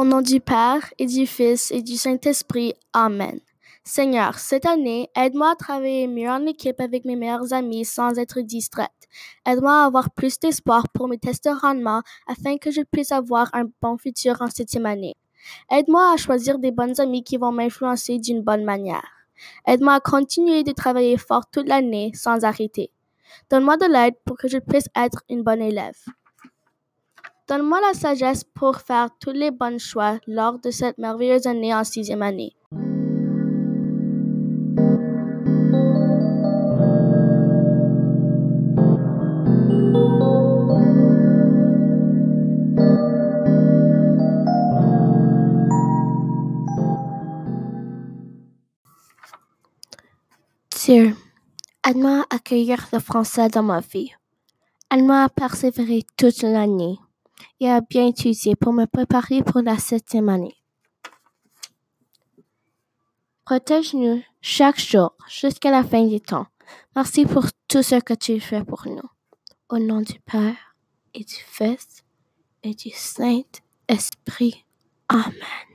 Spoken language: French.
Au nom du Père et du Fils et du Saint-Esprit. Amen. Seigneur, cette année, aide-moi à travailler mieux en équipe avec mes meilleurs amis sans être distraite. Aide-moi à avoir plus d'espoir pour mes tests de rendement afin que je puisse avoir un bon futur en septième année. Aide-moi à choisir des bonnes amies qui vont m'influencer d'une bonne manière. Aide-moi à continuer de travailler fort toute l'année sans arrêter. Donne-moi de l'aide pour que je puisse être une bonne élève. Donne-moi la sagesse pour faire tous les bons choix lors de cette merveilleuse année en sixième année. Dieu, aide-moi à accueillir le français dans ma vie. Aide-moi à persévérer toute l'année et à bien étudier pour me préparer pour la septième année. Protège-nous chaque jour jusqu'à la fin du temps. Merci pour tout ce que tu fais pour nous. Au nom du Père et du Fils et du Saint-Esprit. Amen.